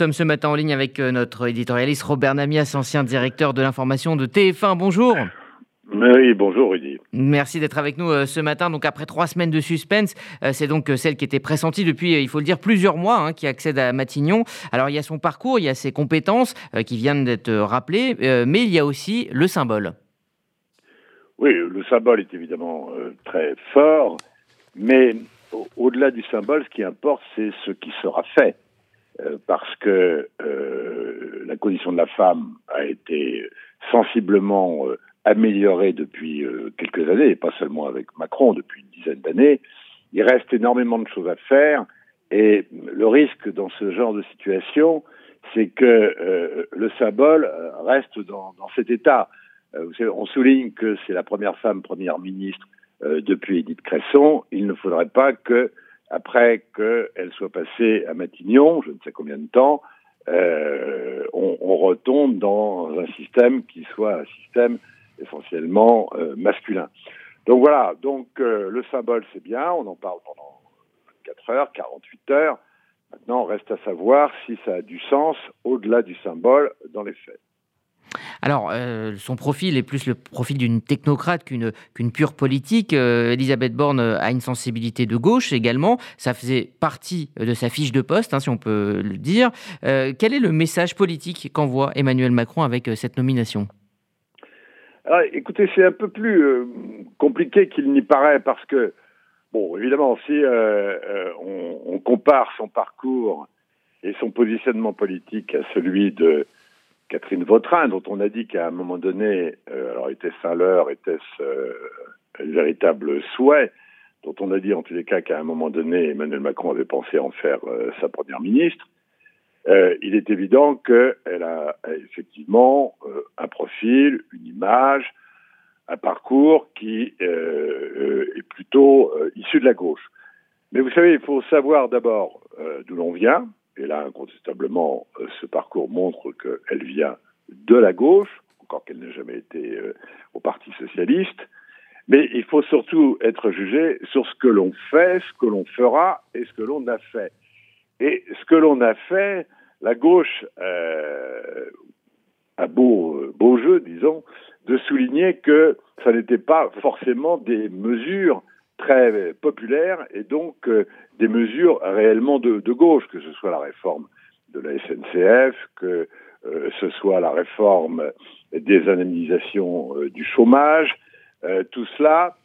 sommes ce matin en ligne avec euh, notre éditorialiste Robert Namias, ancien directeur de l'information de TF1. Bonjour. Oui, bonjour Rudy. Merci d'être avec nous euh, ce matin. Donc après trois semaines de suspense, euh, c'est donc celle qui était pressentie depuis, il faut le dire, plusieurs mois, hein, qui accède à Matignon. Alors il y a son parcours, il y a ses compétences qui viennent d'être rappelées, mais il y a aussi le symbole. Oui, le symbole est évidemment très fort, mais au-delà du symbole, ce qui importe, c'est ce qui sera fait. Euh, parce que euh, la condition de la femme a été sensiblement euh, améliorée depuis quelques années, et pas seulement avec Macron, depuis une dizaine d'années. Il reste énormément de choses à faire, et le risque dans ce genre de situation, c'est que le symbole reste dans, dans cet état. on souligne que c'est la première femme première ministre depuis Edith Cresson. Il ne faudrait pas que après qu'elle soit passée à Matignon, je ne sais combien de temps, euh, on, retombe dans un système qui soit un système essentiellement euh, masculin. Donc voilà, donc euh, le symbole c'est bien, on en parle pendant 24 heures, 48 heures. Maintenant, reste à savoir si ça a du sens au-delà du symbole dans les faits. Alors, euh, son profil est plus le profil d'une technocrate qu'une pure politique. Euh, Elisabeth Borne a une sensibilité de gauche également. Ça faisait partie de sa fiche de poste, hein, si on peut le dire. Euh, quel est le message politique qu'envoie Emmanuel Macron avec cette nomination? Ah, Écoutez, c'est un peu plus compliqué qu'il n'y paraît parce que, bon, évidemment, si on, compare son parcours et son positionnement politique à celui de Catherine Vautrin, dont on a dit qu'à un moment donné, euh, alors était-ce un leurre, était-ce euh, un véritable souhait, dont on a dit en tous les cas qu'à un moment donné, Emmanuel Macron avait pensé en faire euh, sa première ministre, il est évident qu'elle a effectivement un profil, une image, un parcours qui est plutôt issu de la gauche. Mais vous savez, il faut savoir d'abord d'où l'on vient, et là, incontestablement, euh, ce parcours montre qu'elle vient de la gauche, encore qu'elle n'ait jamais été euh, au Parti socialiste. Mais il faut surtout être jugé sur ce que l'on fait, ce que l'on fera et ce que l'on a fait. Et ce que l'on a fait, la gauche euh, a beau, beau jeu, disons, de souligner que ça n'était pas forcément des mesures très populaires et donc euh, des mesures réellement de, gauche, que ce soit la réforme de la SNCF, que euh, ce soit la réforme des indemnisations euh, du chômage, tout cela,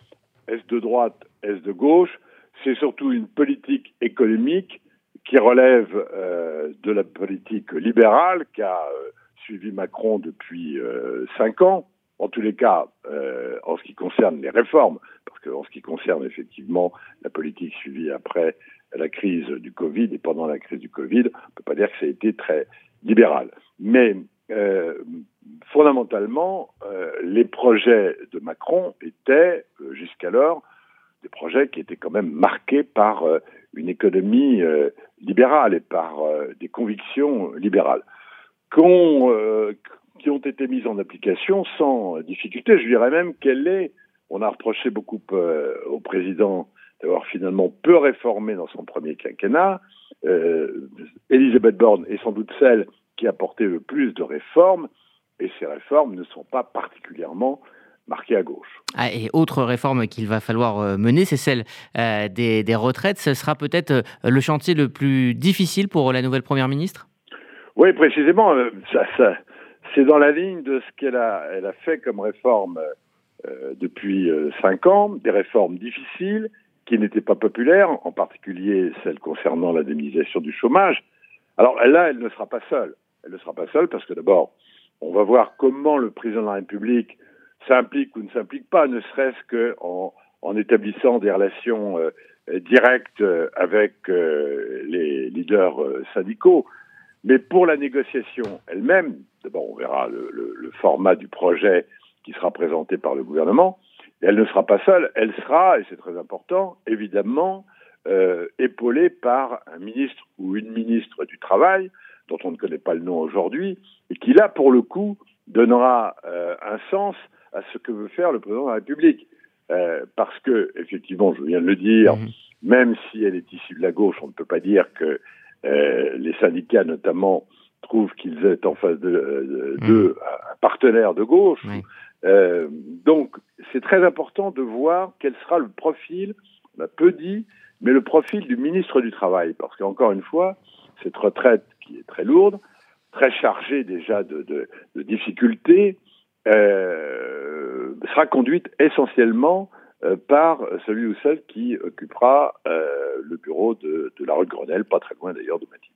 est-ce de droite, est-ce de gauche, c'est surtout une politique économique qui relève de la politique libérale qu'a suivi Macron depuis cinq ans, en tous les cas en ce qui concerne les réformes en ce qui concerne effectivement la politique suivie après la crise du Covid et pendant la crise du Covid, on ne peut pas dire que ça a été très libéral. Mais euh, fondamentalement, euh, les projets de Macron étaient euh, jusqu'alors des projets qui étaient quand même marqués par une économie libérale et par des convictions libérales. qui ont été mises en application sans difficulté. Je dirais même qu'elle est on a reproché beaucoup euh, au président d'avoir finalement peu réformé dans son premier quinquennat. Euh, Elisabeth Borne est sans doute celle qui a porté le plus de réformes, et ces réformes ne sont pas particulièrement marquées à gauche. Ah, et autre réforme qu'il va falloir euh, mener, c'est celle des, retraites. Ce sera peut-être le chantier le plus difficile pour la nouvelle Première ministre? Oui, précisément. Ça, c'est dans la ligne de ce qu'elle a, elle a fait comme réforme euh, depuis euh, cinq ans, des réformes difficiles qui n'étaient pas populaires, en particulier celles concernant l'indemnisation du chômage. Alors là, elle ne sera pas seule. Elle ne sera pas seule parce que d'abord, on va voir comment le président de la République s'implique ou ne s'implique pas, ne serait-ce qu'en en établissant des relations euh, directes avec les leaders syndicaux. Mais pour la négociation elle-même, d'abord on verra le, format du projet qui sera présentée par le gouvernement. Et elle ne sera pas seule, elle sera, et c'est très important, évidemment, euh, épaulée par un ministre ou une ministre du Travail, dont on ne connaît pas le nom aujourd'hui, et qui là, pour le coup, donnera euh, un sens à ce que veut faire le président de la République. Euh, parce que, effectivement, je viens de le dire, mmh. même si elle est issue de la gauche, on ne peut pas dire que les syndicats notamment trouvent qu'ils sont en face de, de, un partenaire de gauche. Donc c'est très important de voir quel sera le profil, on a peu dit, mais le profil du ministre du Travail, parce qu'encore une fois, cette retraite qui est très lourde, très chargée déjà de, difficultés, euh, sera conduite essentiellement euh, par celui ou celle qui occupera euh, le bureau de, de la rue de Grenelle, pas très loin d'ailleurs de Matignon.